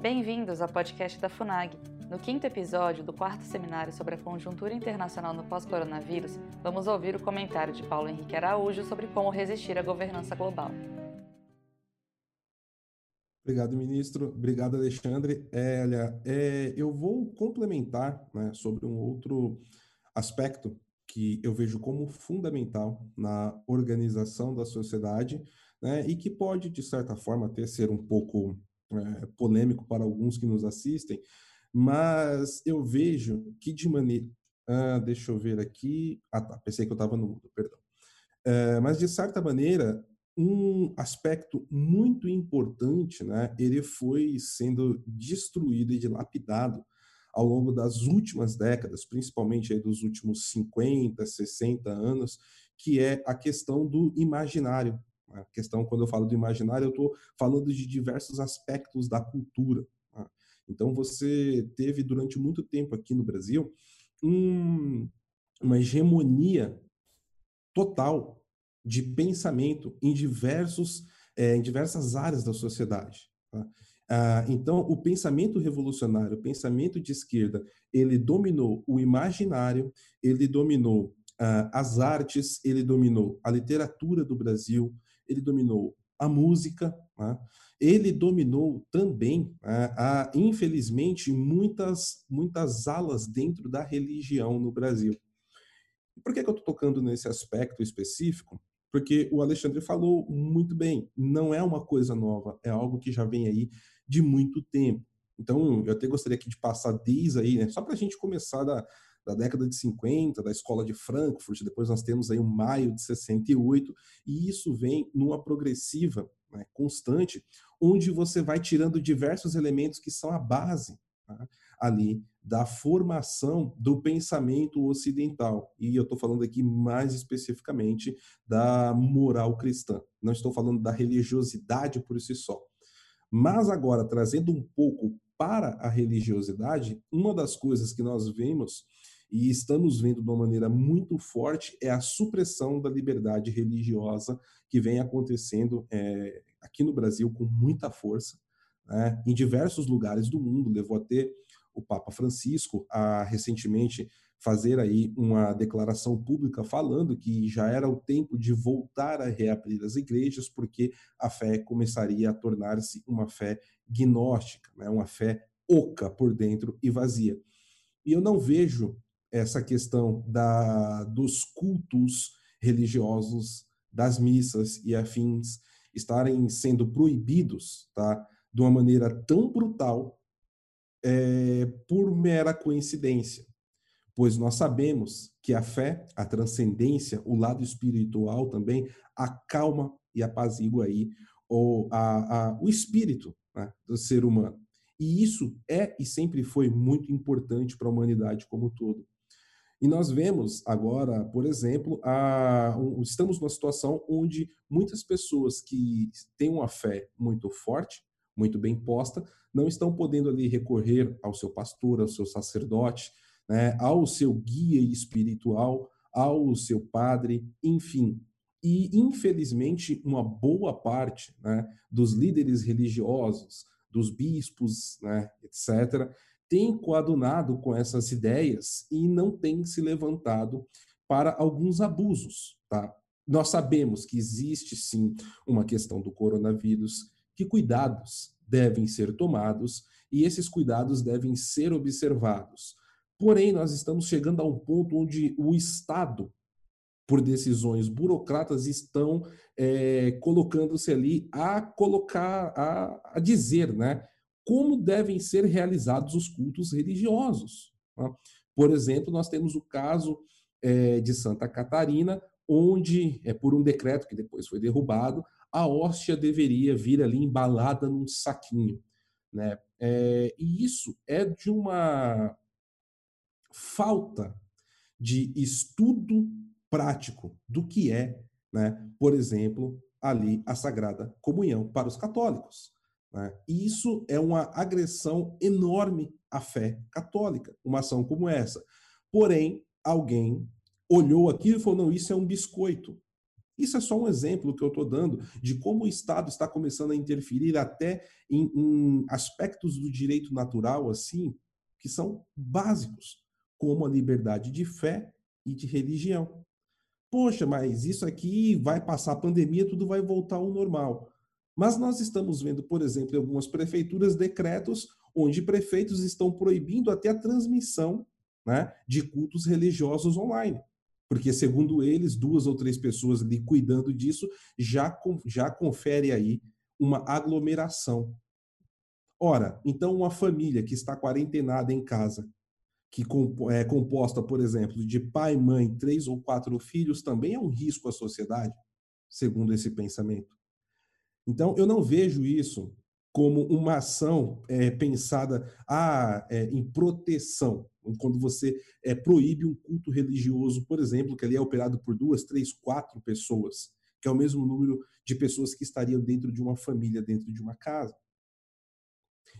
Bem-vindos ao podcast da FUNAG. No quinto episódio do quarto seminário sobre a conjuntura internacional no pós-coronavírus, vamos ouvir o comentário de Paulo Henrique Araújo sobre como resistir à governança global. Obrigado, ministro. Obrigado, Alexandre. É, é, eu vou complementar né, sobre um outro aspecto que eu vejo como fundamental na organização da sociedade né, e que pode, de certa forma, até ser um pouco é, polêmico para alguns que nos assistem, mas eu vejo que de maneira. Ah, deixa eu ver aqui. Ah, tá. Pensei que eu estava no mudo, perdão. É, mas, de certa maneira, um aspecto muito importante, né, ele foi sendo destruído e dilapidado ao longo das últimas décadas, principalmente aí dos últimos 50, 60 anos, que é a questão do imaginário. A questão, quando eu falo do imaginário, eu estou falando de diversos aspectos da cultura. Tá? Então, você teve durante muito tempo aqui no Brasil um, uma hegemonia total de pensamento em diversos é, em diversas áreas da sociedade. Tá? Ah, então, o pensamento revolucionário, o pensamento de esquerda, ele dominou o imaginário, ele dominou ah, as artes, ele dominou a literatura do Brasil, ele dominou a música, né? ele dominou também, né, a, infelizmente, muitas, muitas alas dentro da religião no Brasil. Por que, que eu estou tocando nesse aspecto específico? Porque o Alexandre falou muito bem, não é uma coisa nova, é algo que já vem aí de muito tempo. Então, eu até gostaria aqui de passar desde aí, né, só para a gente começar da, da década de 50, da escola de Frankfurt, depois nós temos aí o maio de 68, e isso vem numa progressiva né, constante, onde você vai tirando diversos elementos que são a base tá, ali da formação do pensamento ocidental. E eu estou falando aqui mais especificamente da moral cristã. Não estou falando da religiosidade por si só. Mas agora, trazendo um pouco para a religiosidade, uma das coisas que nós vemos e estamos vendo de uma maneira muito forte é a supressão da liberdade religiosa que vem acontecendo é, aqui no Brasil com muita força, né, em diversos lugares do mundo. Levou até o Papa Francisco a recentemente fazer aí uma declaração pública falando que já era o tempo de voltar a reabrir as igrejas, porque a fé começaria a tornar-se uma fé gnóstica, né, uma fé oca por dentro e vazia. E eu não vejo essa questão da, dos cultos religiosos, das missas e afins estarem sendo proibidos, tá, de uma maneira tão brutal, é, por mera coincidência, pois nós sabemos que a fé, a transcendência, o lado espiritual também acalma e apazigua aí o, a, a, o espírito né, do ser humano. E isso é e sempre foi muito importante para a humanidade como um todo. E nós vemos agora, por exemplo, a, um, estamos numa situação onde muitas pessoas que têm uma fé muito forte, muito bem posta, não estão podendo ali recorrer ao seu pastor, ao seu sacerdote, né, ao seu guia espiritual, ao seu padre, enfim. E, infelizmente, uma boa parte né, dos líderes religiosos, dos bispos, né, etc., tem coadunado com essas ideias e não tem se levantado para alguns abusos, tá? Nós sabemos que existe sim uma questão do coronavírus, que cuidados devem ser tomados e esses cuidados devem ser observados. Porém, nós estamos chegando a um ponto onde o Estado, por decisões burocratas, estão é, colocando-se ali a colocar, a, a dizer, né? Como devem ser realizados os cultos religiosos. Tá? Por exemplo, nós temos o caso é, de Santa Catarina, onde, é por um decreto que depois foi derrubado, a hóstia deveria vir ali embalada num saquinho. Né? É, e isso é de uma falta de estudo prático do que é, né, por exemplo, ali a Sagrada Comunhão para os católicos. Né? E isso é uma agressão enorme à fé católica, uma ação como essa. Porém, alguém olhou aquilo e falou: não, isso é um biscoito. Isso é só um exemplo que eu estou dando de como o Estado está começando a interferir até em, em aspectos do direito natural, assim, que são básicos, como a liberdade de fé e de religião. Poxa, mas isso aqui vai passar a pandemia, tudo vai voltar ao normal. Mas nós estamos vendo, por exemplo, em algumas prefeituras decretos onde prefeitos estão proibindo até a transmissão né, de cultos religiosos online. Porque, segundo eles, duas ou três pessoas ali cuidando disso já, já confere aí uma aglomeração. Ora, então uma família que está quarentenada em casa, que é composta, por exemplo, de pai, mãe, três ou quatro filhos, também é um risco à sociedade, segundo esse pensamento. Então, eu não vejo isso como uma ação é, pensada ah, é, em proteção. Quando você é, proíbe um culto religioso, por exemplo, que ali é operado por duas, três, quatro pessoas, que é o mesmo número de pessoas que estariam dentro de uma família, dentro de uma casa.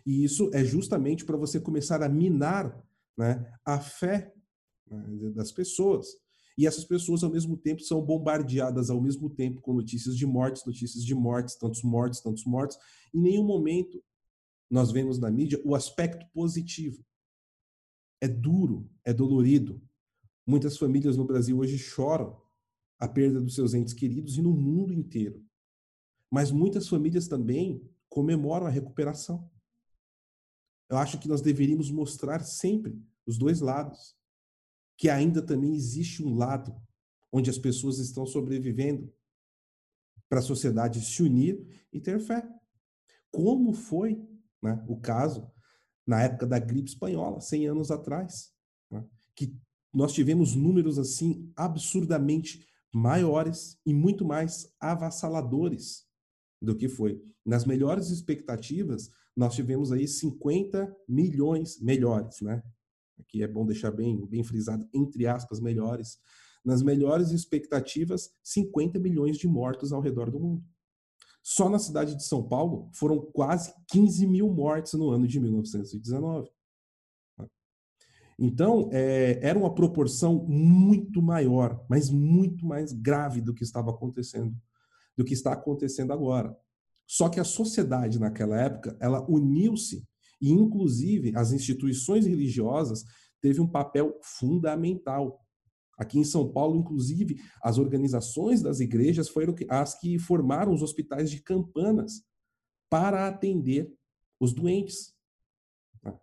E isso é justamente para você começar a minar né, a fé né, das pessoas. E essas pessoas, ao mesmo tempo, são bombardeadas ao mesmo tempo com notícias de mortes, notícias de mortes, tantos mortes, tantos mortes. Em nenhum momento nós vemos na mídia o aspecto positivo. É duro, é dolorido. Muitas famílias no Brasil hoje choram a perda dos seus entes queridos e no mundo inteiro. Mas muitas famílias também comemoram a recuperação. Eu acho que nós deveríamos mostrar sempre os dois lados que ainda também existe um lado onde as pessoas estão sobrevivendo para a sociedade se unir e ter fé. Como foi né, o caso na época da gripe espanhola, 100 anos atrás, né, que nós tivemos números assim absurdamente maiores e muito mais avassaladores do que foi. Nas melhores expectativas, nós tivemos aí 50 milhões melhores, né? Aqui é bom deixar bem, bem frisado, entre aspas, melhores, nas melhores expectativas, 50 milhões de mortos ao redor do mundo. Só na cidade de São Paulo foram quase 15 mil mortes no ano de 1919. Então, é, era uma proporção muito maior, mas muito mais grave do que estava acontecendo, do que está acontecendo agora. Só que a sociedade naquela época, ela uniu-se e, inclusive, as instituições religiosas teve um papel fundamental. Aqui em São Paulo, inclusive, as organizações das igrejas foram as que formaram os hospitais de campanas para atender os doentes. Tá?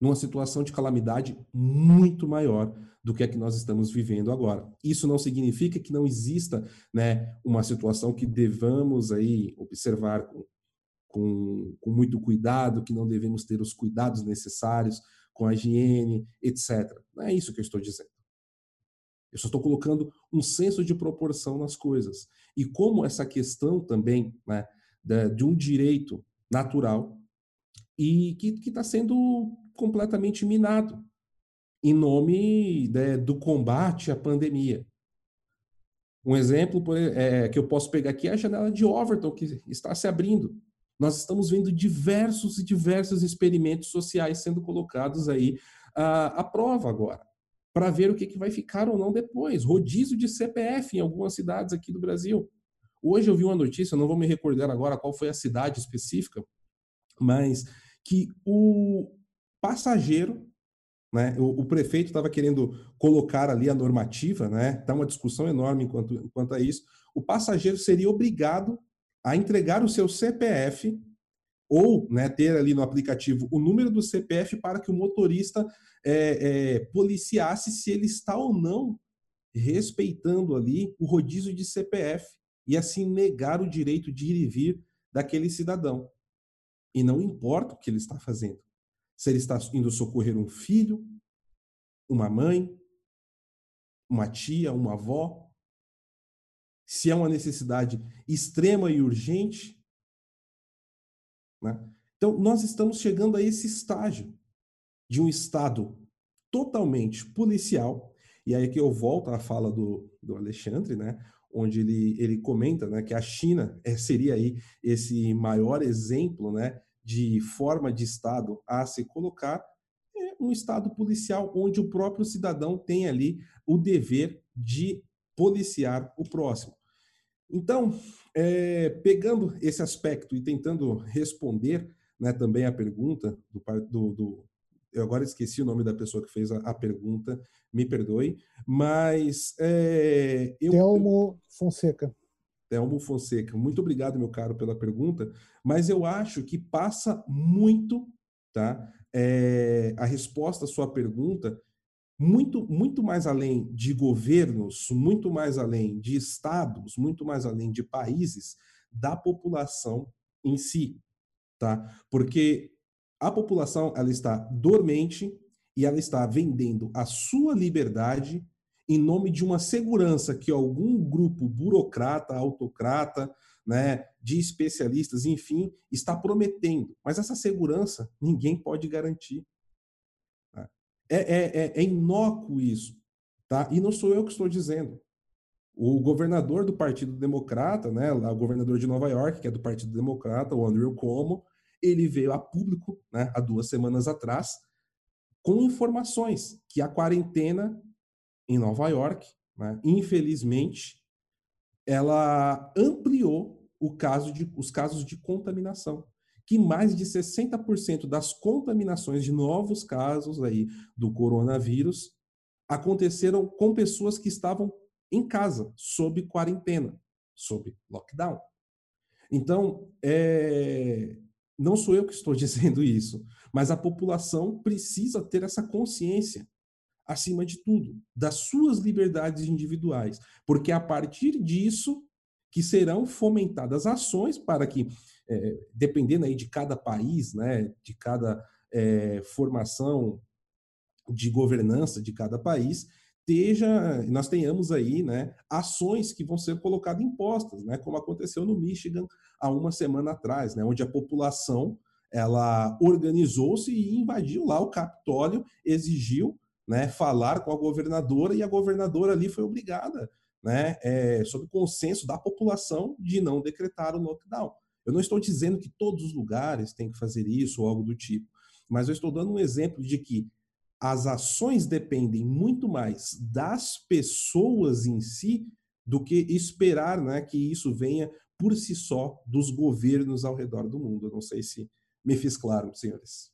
Numa situação de calamidade muito maior do que a que nós estamos vivendo agora. Isso não significa que não exista né, uma situação que devamos aí observar com com, com muito cuidado, que não devemos ter os cuidados necessários com a higiene, etc. Não é isso que eu estou dizendo. Eu só estou colocando um senso de proporção nas coisas. E como essa questão também né, de um direito natural e que está sendo completamente minado em nome né, do combate à pandemia. Um exemplo é, que eu posso pegar aqui é a janela de Overton, que está se abrindo. Nós estamos vendo diversos e diversos experimentos sociais sendo colocados aí à, à prova agora, para ver o que, que vai ficar ou não depois. Rodízio de CPF em algumas cidades aqui do Brasil. Hoje eu vi uma notícia, não vou me recordar agora qual foi a cidade específica, mas que o passageiro, né, o, o prefeito estava querendo colocar ali a normativa, né, tá uma discussão enorme enquanto, quanto a isso, o passageiro seria obrigado a entregar o seu CPF ou né, ter ali no aplicativo o número do CPF para que o motorista é, é, policiasse se ele está ou não respeitando ali o rodízio de CPF e assim negar o direito de ir e vir daquele cidadão. E não importa o que ele está fazendo. Se ele está indo socorrer um filho, uma mãe, uma tia, uma avó, se é uma necessidade extrema e urgente. Né? Então, nós estamos chegando a esse estágio de um Estado totalmente policial, e aí que eu volto à fala do, do Alexandre, né? onde ele, ele comenta né, que a China é, seria aí esse maior exemplo né, de forma de Estado a se colocar, é um Estado policial onde o próprio cidadão tem ali o dever de policiar o próximo. Então, é, pegando esse aspecto e tentando responder né, também a pergunta do, do, do, Eu agora esqueci o nome da pessoa que fez a, a pergunta, me perdoe, mas. É, eu, Telmo Fonseca. Telmo Fonseca, muito obrigado, meu caro, pela pergunta, mas eu acho que passa muito tá, é, a resposta à sua pergunta muito, muito mais além de governos, muito mais além de estados, muito mais além de países, da população em si, tá? Porque a população ela está dormente e ela está vendendo a sua liberdade em nome de uma segurança que algum grupo burocrata, autocrata, né, de especialistas, enfim, está prometendo. Mas essa segurança ninguém pode garantir. É, é, é, é inócuo isso. Tá? E não sou eu que estou dizendo. O governador do Partido Democrata, né, o governador de Nova York, que é do Partido Democrata, o Andrew Cuomo, ele veio a público, né, há duas semanas atrás, com informações que a quarentena em Nova York, né, infelizmente, ela ampliou o caso de, os casos de contaminação que mais de 60% das contaminações de novos casos aí do coronavírus aconteceram com pessoas que estavam em casa, sob quarentena, sob lockdown. Então, é... não sou eu que estou dizendo isso, mas a população precisa ter essa consciência, acima de tudo, das suas liberdades individuais, porque é a partir disso que serão fomentadas ações para que é, dependendo aí de cada país, né, de cada é, formação de governança de cada país, esteja, nós tenhamos aí, né, ações que vão ser colocadas em postas, né, como aconteceu no Michigan há uma semana atrás, né, onde a população ela organizou-se e invadiu lá o Capitólio, exigiu, né, falar com a governadora e a governadora ali foi obrigada, né, é, sob consenso da população, de não decretar o lockdown. Eu não estou dizendo que todos os lugares têm que fazer isso ou algo do tipo, mas eu estou dando um exemplo de que as ações dependem muito mais das pessoas em si do que esperar né, que isso venha por si só dos governos ao redor do mundo. Eu não sei se me fiz claro, senhores.